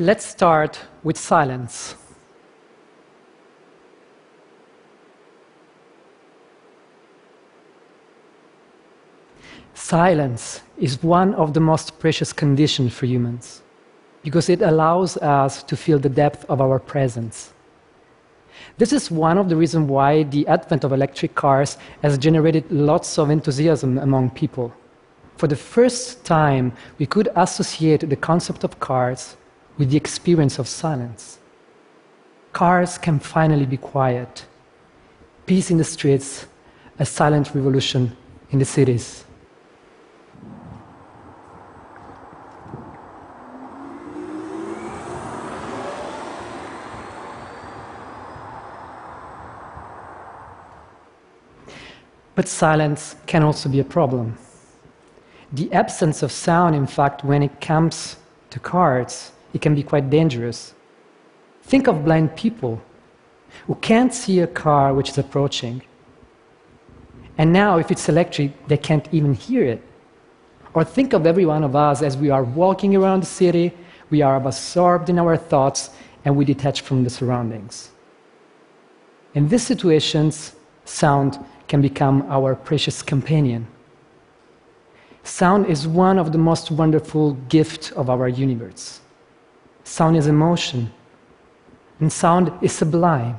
Let's start with silence. Silence is one of the most precious conditions for humans because it allows us to feel the depth of our presence. This is one of the reasons why the advent of electric cars has generated lots of enthusiasm among people. For the first time, we could associate the concept of cars with the experience of silence. Cars can finally be quiet. Peace in the streets, a silent revolution in the cities. But silence can also be a problem. The absence of sound, in fact, when it comes to cars, it can be quite dangerous. Think of blind people who can't see a car which is approaching. And now, if it's electric, they can't even hear it. Or think of every one of us as we are walking around the city, we are absorbed in our thoughts, and we detach from the surroundings. In these situations, sound can become our precious companion. Sound is one of the most wonderful gifts of our universe. Sound is emotion, and sound is sublime.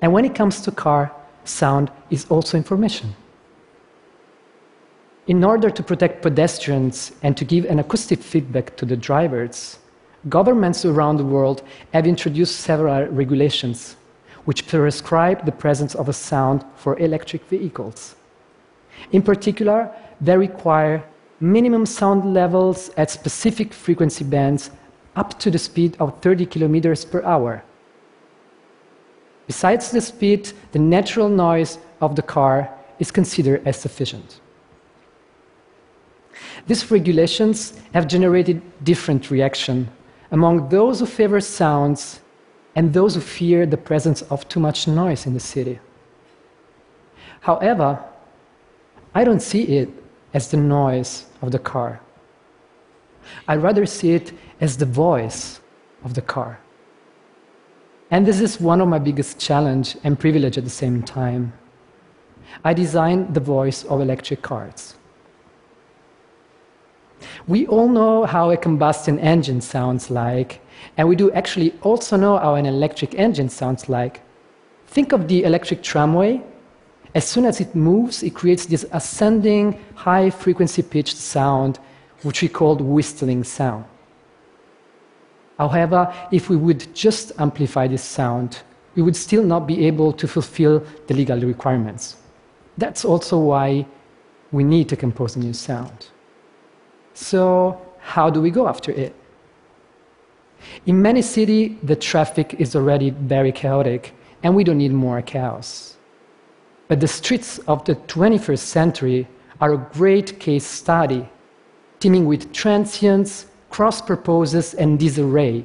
And when it comes to car, sound is also information. In order to protect pedestrians and to give an acoustic feedback to the drivers, governments around the world have introduced several regulations which prescribe the presence of a sound for electric vehicles. In particular, they require minimum sound levels at specific frequency bands up to the speed of 30 kilometers per hour. Besides the speed, the natural noise of the car is considered as sufficient. These regulations have generated different reaction among those who favor sounds and those who fear the presence of too much noise in the city. However, I don't see it as the noise of the car. I rather see it as the voice of the car. And this is one of my biggest challenge and privilege at the same time. I designed the voice of electric cars. We all know how a combustion engine sounds like, and we do actually also know how an electric engine sounds like. Think of the electric tramway. As soon as it moves, it creates this ascending, high frequency pitched sound, which we call whistling sound. However, if we would just amplify this sound, we would still not be able to fulfill the legal requirements. That's also why we need to compose a new sound. So, how do we go after it? In many cities, the traffic is already very chaotic, and we don't need more chaos. But the streets of the 21st century are a great case study, teeming with transients, cross purposes, and disarray.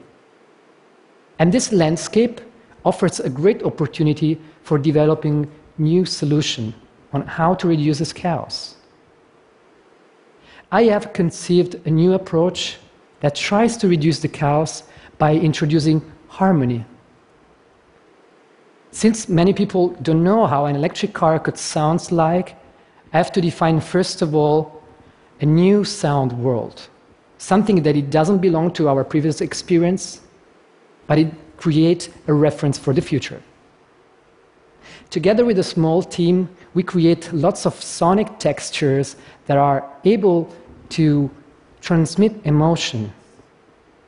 And this landscape offers a great opportunity for developing new solutions on how to reduce this chaos. I have conceived a new approach that tries to reduce the chaos by introducing harmony. Since many people don't know how an electric car could sound like, I have to define, first of all, a new sound world. Something that it doesn't belong to our previous experience, but it creates a reference for the future. Together with a small team, we create lots of sonic textures that are able to transmit emotion.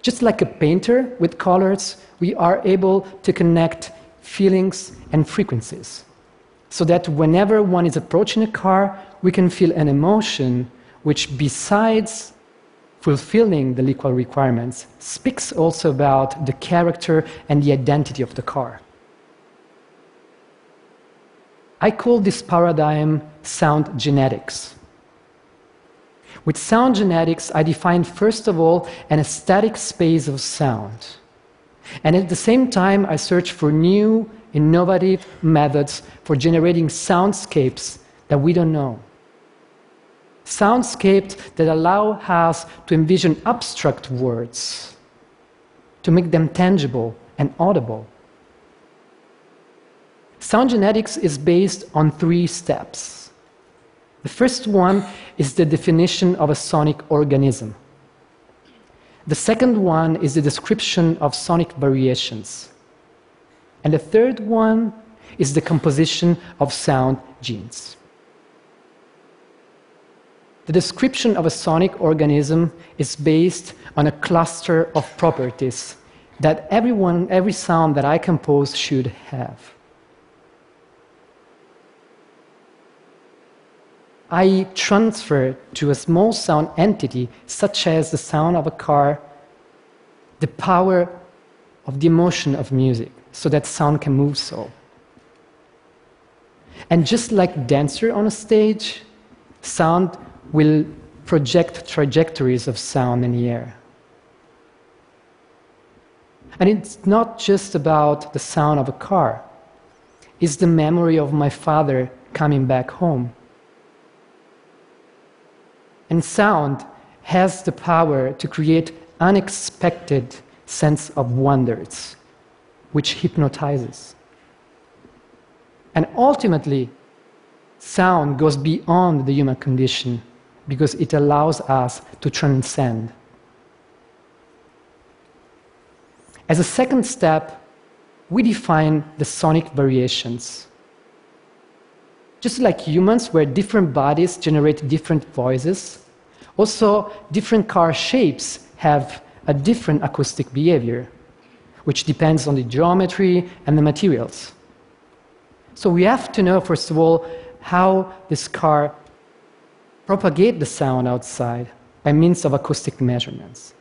Just like a painter with colors, we are able to connect feelings and frequencies. So that whenever one is approaching a car, we can feel an emotion which, besides fulfilling the legal requirements, speaks also about the character and the identity of the car. I call this paradigm sound genetics. With sound genetics, I define, first of all, an aesthetic space of sound. And at the same time, I search for new, innovative methods for generating soundscapes that we don't know. Soundscapes that allow us to envision abstract words, to make them tangible and audible. Sound genetics is based on three steps. The first one is the definition of a sonic organism. The second one is the description of sonic variations. And the third one is the composition of sound genes. The description of a sonic organism is based on a cluster of properties that everyone, every sound that I compose should have. I transfer to a small sound entity, such as the sound of a car, the power of the emotion of music, so that sound can move so. And just like dancer on a stage, sound will project trajectories of sound in the air. And it's not just about the sound of a car, it's the memory of my father coming back home and sound has the power to create unexpected sense of wonders, which hypnotizes. And ultimately, sound goes beyond the human condition because it allows us to transcend. As a second step, we define the sonic variations. Just like humans, where different bodies generate different voices, also different car shapes have a different acoustic behavior, which depends on the geometry and the materials. So we have to know, first of all, how this car propagate the sound outside by means of acoustic measurements.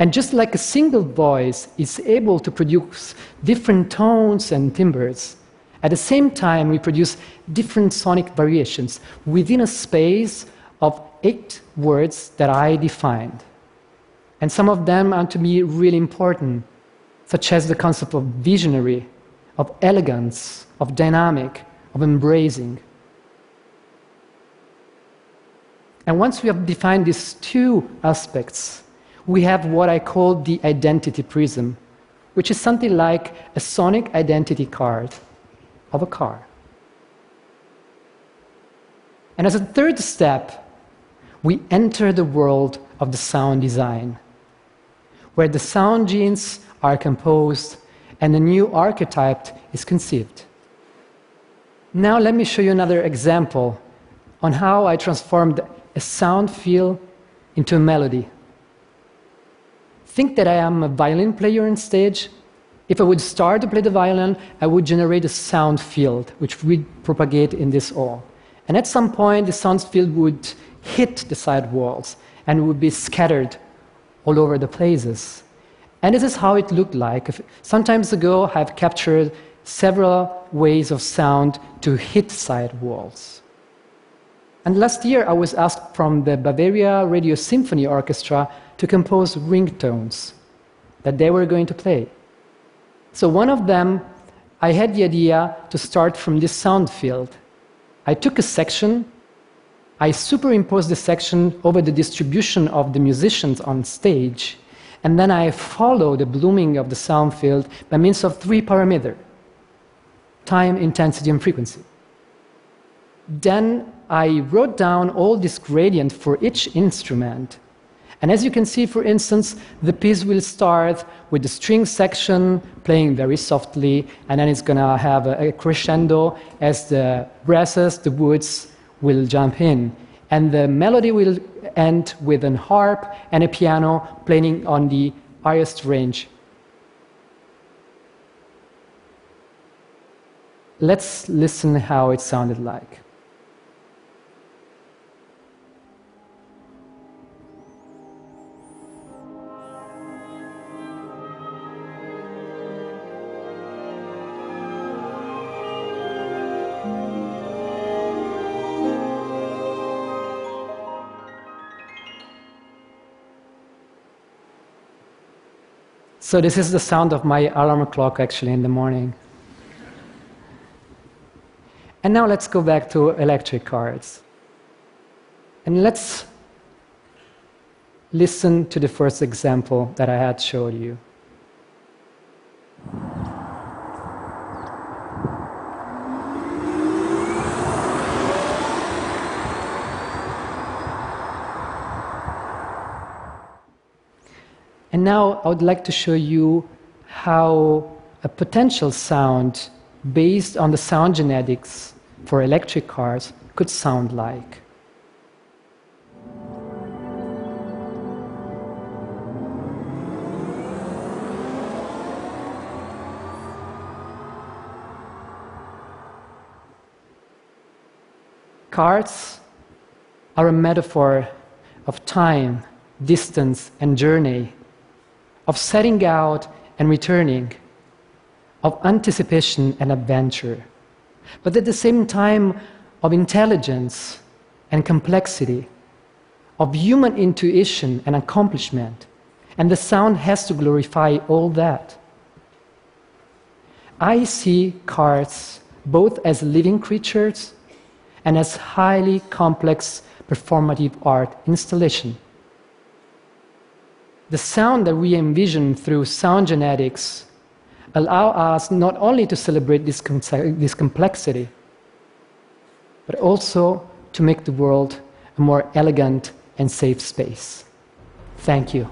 And just like a single voice is able to produce different tones and timbres, at the same time, we produce different sonic variations within a space of eight words that I defined. And some of them are to me really important, such as the concept of visionary, of elegance, of dynamic, of embracing. And once we have defined these two aspects, we have what I call the identity prism, which is something like a sonic identity card of a car. And as a third step, we enter the world of the sound design, where the sound genes are composed and a new archetype is conceived. Now, let me show you another example on how I transformed a sound field into a melody. Think that I am a violin player on stage if I would start to play the violin, I would generate a sound field which would propagate in this all. And at some point, the sound field would hit the side walls and would be scattered all over the places. And this is how it looked like. Sometimes ago, I've captured several ways of sound to hit side walls. And last year, I was asked from the Bavaria Radio Symphony Orchestra to compose ringtones that they were going to play. So one of them, I had the idea to start from this sound field. I took a section, I superimposed the section over the distribution of the musicians on stage, and then I follow the blooming of the sound field by means of three parameters time, intensity, and frequency. Then I wrote down all this gradient for each instrument and as you can see, for instance, the piece will start with the string section playing very softly, and then it's going to have a, crescendo as the brasses, the woods, will jump in. And the melody will end with an harp and a piano playing on the highest range. Let's listen how it sounded like. So this is the sound of my alarm clock actually in the morning. And now let's go back to electric cars. And let's listen to the first example that I had showed you. And now I would like to show you how a potential sound based on the sound genetics for electric cars could sound like. Cars are a metaphor of time, distance, and journey of setting out and returning, of anticipation and adventure, but at the same time of intelligence and complexity, of human intuition and accomplishment. And the sound has to glorify all that. I see cards both as living creatures and as highly complex performative art installation the sound that we envision through sound genetics allow us not only to celebrate this, this complexity, but also to make the world a more elegant and safe space. Thank you.